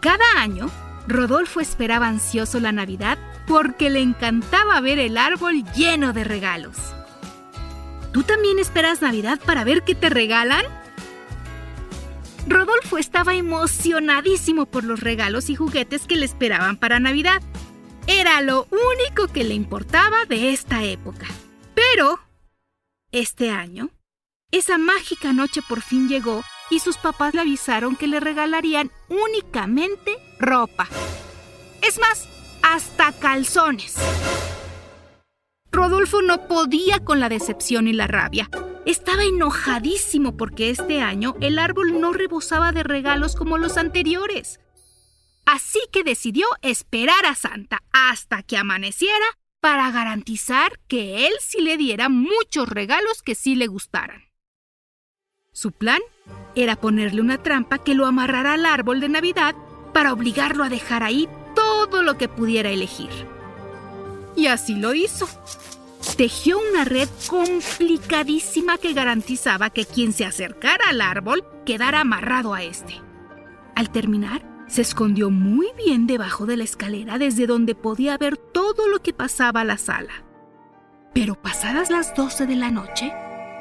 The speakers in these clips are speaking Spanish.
Cada año, Rodolfo esperaba ansioso la Navidad porque le encantaba ver el árbol lleno de regalos. ¿Tú también esperas Navidad para ver qué te regalan? Rodolfo estaba emocionadísimo por los regalos y juguetes que le esperaban para Navidad. Era lo único que le importaba de esta época. Pero, este año, esa mágica noche por fin llegó y sus papás le avisaron que le regalarían únicamente ropa. Es más, hasta calzones. Rodolfo no podía con la decepción y la rabia. Estaba enojadísimo porque este año el árbol no rebosaba de regalos como los anteriores. Así que decidió esperar a Santa hasta que amaneciera para garantizar que él sí le diera muchos regalos que sí le gustaran. Su plan era ponerle una trampa que lo amarrara al árbol de Navidad para obligarlo a dejar ahí todo lo que pudiera elegir. Y así lo hizo. Tejió una red complicadísima que garantizaba que quien se acercara al árbol quedara amarrado a este. Al terminar, se escondió muy bien debajo de la escalera desde donde podía ver todo lo que pasaba a la sala. Pero pasadas las 12 de la noche,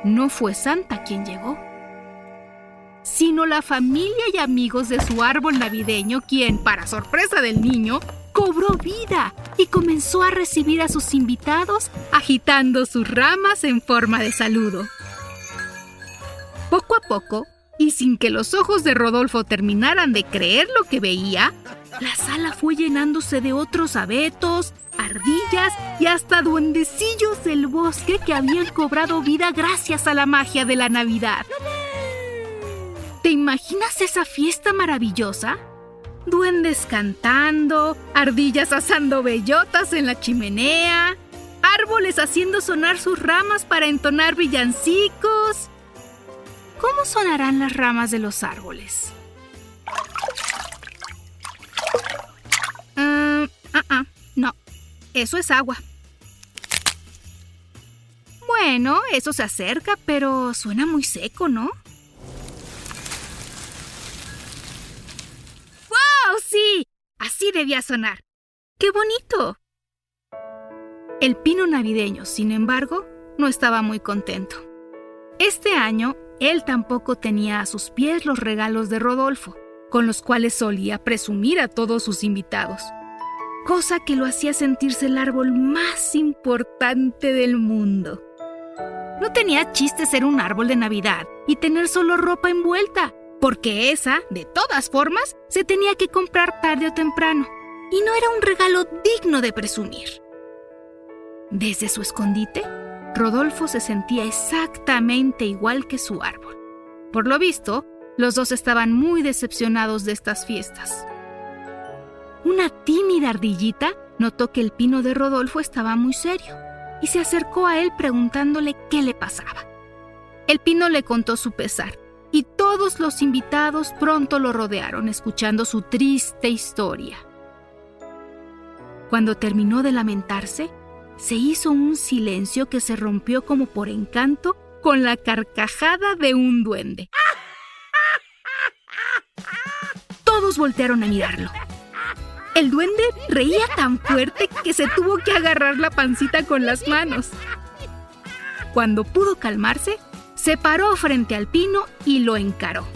no fue Santa quien llegó sino la familia y amigos de su árbol navideño, quien, para sorpresa del niño, cobró vida y comenzó a recibir a sus invitados agitando sus ramas en forma de saludo. Poco a poco, y sin que los ojos de Rodolfo terminaran de creer lo que veía, la sala fue llenándose de otros abetos, ardillas y hasta duendecillos del bosque que habían cobrado vida gracias a la magia de la Navidad. ¿Te imaginas esa fiesta maravillosa? Duendes cantando, ardillas asando bellotas en la chimenea, árboles haciendo sonar sus ramas para entonar villancicos. ¿Cómo sonarán las ramas de los árboles? ah, ah, no, eso es agua. Bueno, eso se acerca, pero suena muy seco, ¿no? Sí! Así debía sonar. ¡Qué bonito! El pino navideño, sin embargo, no estaba muy contento. Este año, él tampoco tenía a sus pies los regalos de Rodolfo, con los cuales solía presumir a todos sus invitados, cosa que lo hacía sentirse el árbol más importante del mundo. No tenía chiste ser un árbol de Navidad y tener solo ropa envuelta porque esa, de todas formas, se tenía que comprar tarde o temprano, y no era un regalo digno de presumir. Desde su escondite, Rodolfo se sentía exactamente igual que su árbol. Por lo visto, los dos estaban muy decepcionados de estas fiestas. Una tímida ardillita notó que el pino de Rodolfo estaba muy serio y se acercó a él preguntándole qué le pasaba. El pino le contó su pesar y todos los invitados pronto lo rodearon escuchando su triste historia. Cuando terminó de lamentarse, se hizo un silencio que se rompió como por encanto con la carcajada de un duende. Todos voltearon a mirarlo. El duende reía tan fuerte que se tuvo que agarrar la pancita con las manos. Cuando pudo calmarse, se paró frente al pino y lo encaró.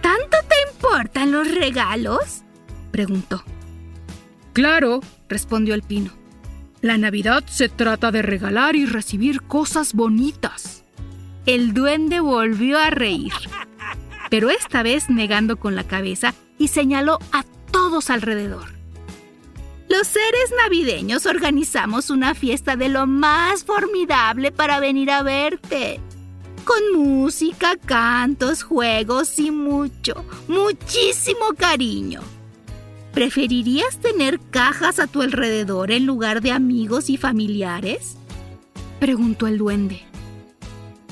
¿Tanto te importan los regalos? preguntó. Claro, respondió el pino. La Navidad se trata de regalar y recibir cosas bonitas. El duende volvió a reír, pero esta vez negando con la cabeza y señaló a todos alrededor. Los seres navideños organizamos una fiesta de lo más formidable para venir a verte. Con música, cantos, juegos y mucho, muchísimo cariño. ¿Preferirías tener cajas a tu alrededor en lugar de amigos y familiares? Preguntó el duende.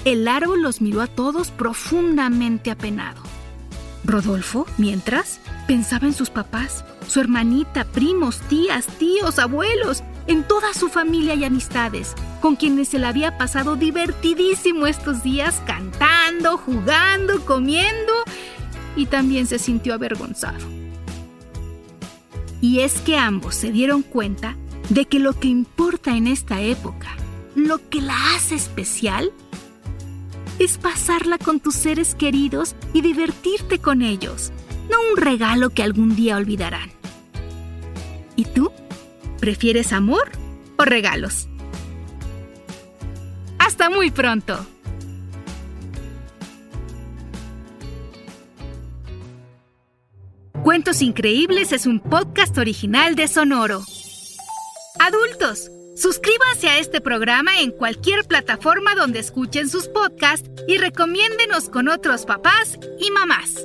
El árbol los miró a todos profundamente apenado. Rodolfo, mientras, pensaba en sus papás, su hermanita, primos, tías, tíos, abuelos, en toda su familia y amistades, con quienes se le había pasado divertidísimo estos días cantando, jugando, comiendo, y también se sintió avergonzado. Y es que ambos se dieron cuenta de que lo que importa en esta época, lo que la hace especial, es pasarla con tus seres queridos y divertirte con ellos, no un regalo que algún día olvidarán. ¿Y tú? ¿Prefieres amor o regalos? Hasta muy pronto. Cuentos Increíbles es un podcast original de Sonoro. Adultos, suscríbanse a este programa en cualquier plataforma donde escuchen sus podcasts y recomiéndenos con otros papás y mamás.